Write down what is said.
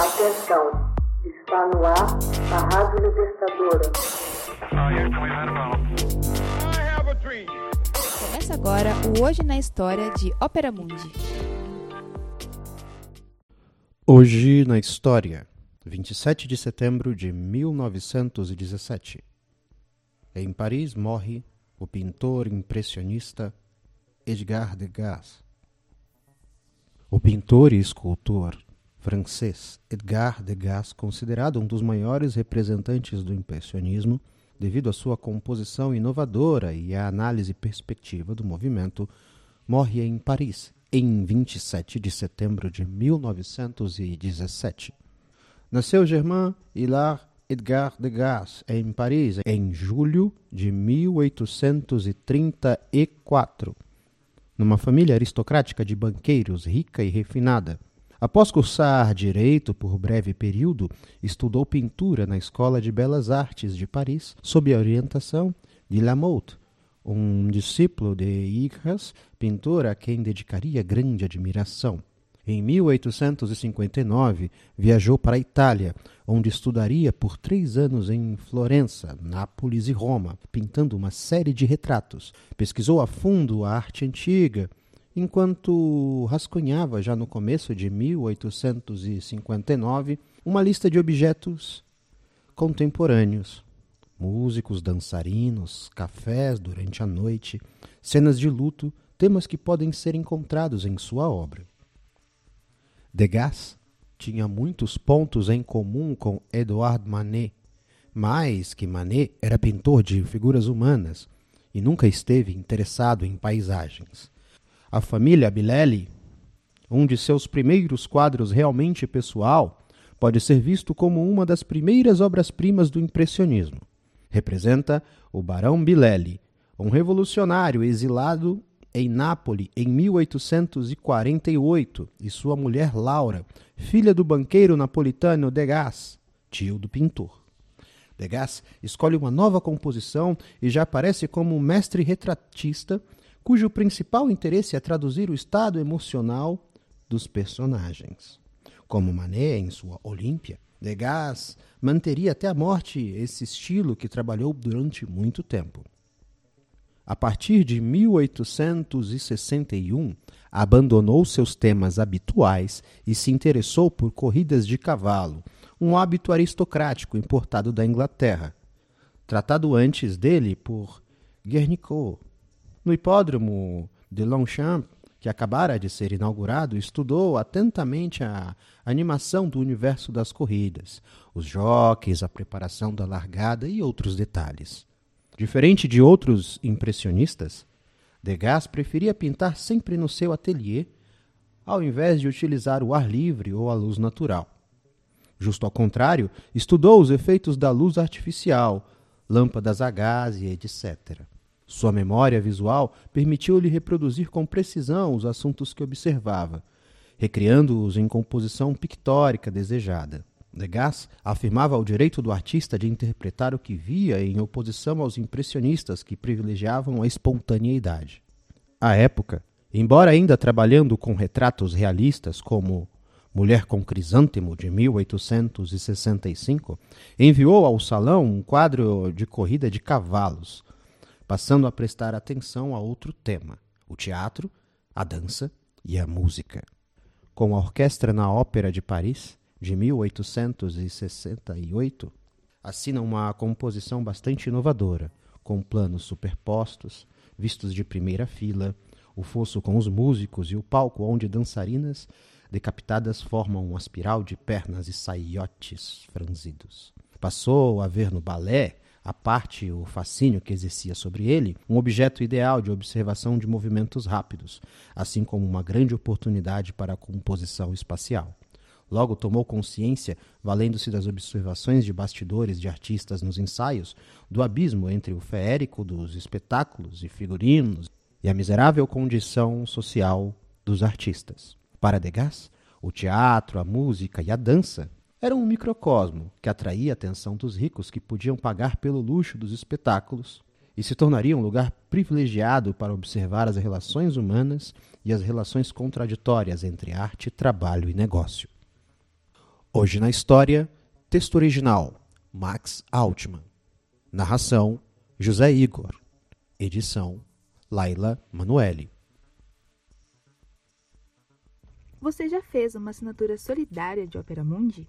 Atenção, está no ar a Rádio Libertadora. Começa agora o Hoje na História de Ópera Mundi. Hoje na História, 27 de setembro de 1917. Em Paris morre o pintor impressionista Edgar Degas. O pintor e escultor francês Edgar Degas, considerado um dos maiores representantes do impressionismo, devido à sua composição inovadora e à análise perspectiva do movimento, morre em Paris em 27 de setembro de 1917. Nasceu Germain Hilaire Edgar Degas em Paris em julho de 1834, numa família aristocrática de banqueiros rica e refinada. Após cursar direito por breve período, estudou pintura na Escola de Belas Artes de Paris, sob a orientação de Lamotte, um discípulo de Igras, pintor a quem dedicaria grande admiração. Em 1859, viajou para a Itália, onde estudaria por três anos em Florença, Nápoles e Roma, pintando uma série de retratos. Pesquisou a fundo a arte antiga, enquanto rascunhava já no começo de 1859 uma lista de objetos contemporâneos. Músicos, dançarinos, cafés durante a noite, cenas de luto, temas que podem ser encontrados em sua obra. Degas tinha muitos pontos em comum com Edouard Manet, mais que Manet era pintor de figuras humanas e nunca esteve interessado em paisagens. A família Bilelli, um de seus primeiros quadros realmente pessoal, pode ser visto como uma das primeiras obras-primas do impressionismo. Representa o Barão Bilelli, um revolucionário exilado em Nápoles em 1848, e sua mulher Laura, filha do banqueiro napolitano Degas, tio do pintor. Degas escolhe uma nova composição e já aparece como mestre retratista cujo principal interesse é traduzir o estado emocional dos personagens. Como Manet em sua Olímpia, Degas manteria até a morte esse estilo que trabalhou durante muito tempo. A partir de 1861, abandonou seus temas habituais e se interessou por corridas de cavalo, um hábito aristocrático importado da Inglaterra, tratado antes dele por Guernicot, no hipódromo de Longchamp, que acabara de ser inaugurado, estudou atentamente a animação do universo das corridas, os jockeys, a preparação da largada e outros detalhes. Diferente de outros impressionistas, Degas preferia pintar sempre no seu ateliê, ao invés de utilizar o ar livre ou a luz natural. Justo ao contrário, estudou os efeitos da luz artificial, lâmpadas a gás e etc. Sua memória visual permitiu-lhe reproduzir com precisão os assuntos que observava, recriando-os em composição pictórica desejada. Degas afirmava o direito do artista de interpretar o que via em oposição aos impressionistas que privilegiavam a espontaneidade. À época, embora ainda trabalhando com retratos realistas como Mulher com Crisântemo, de 1865, enviou ao salão um quadro de corrida de cavalos, passando a prestar atenção a outro tema: o teatro, a dança e a música. Com a orquestra na Ópera de Paris, de 1868, assina uma composição bastante inovadora, com planos superpostos, vistos de primeira fila, o fosso com os músicos e o palco onde dançarinas decapitadas formam uma espiral de pernas e saiotes franzidos. Passou a ver no balé a parte o fascínio que exercia sobre ele, um objeto ideal de observação de movimentos rápidos, assim como uma grande oportunidade para a composição espacial. Logo tomou consciência, valendo-se das observações de bastidores de artistas nos ensaios, do abismo entre o feérico dos espetáculos e figurinos e a miserável condição social dos artistas. Para Degas, o teatro, a música e a dança era um microcosmo que atraía a atenção dos ricos que podiam pagar pelo luxo dos espetáculos e se tornaria um lugar privilegiado para observar as relações humanas e as relações contraditórias entre arte, trabalho e negócio. Hoje na história, texto original Max Altman. Narração José Igor. Edição Laila Manuelle. Você já fez uma assinatura solidária de Opera Mundi?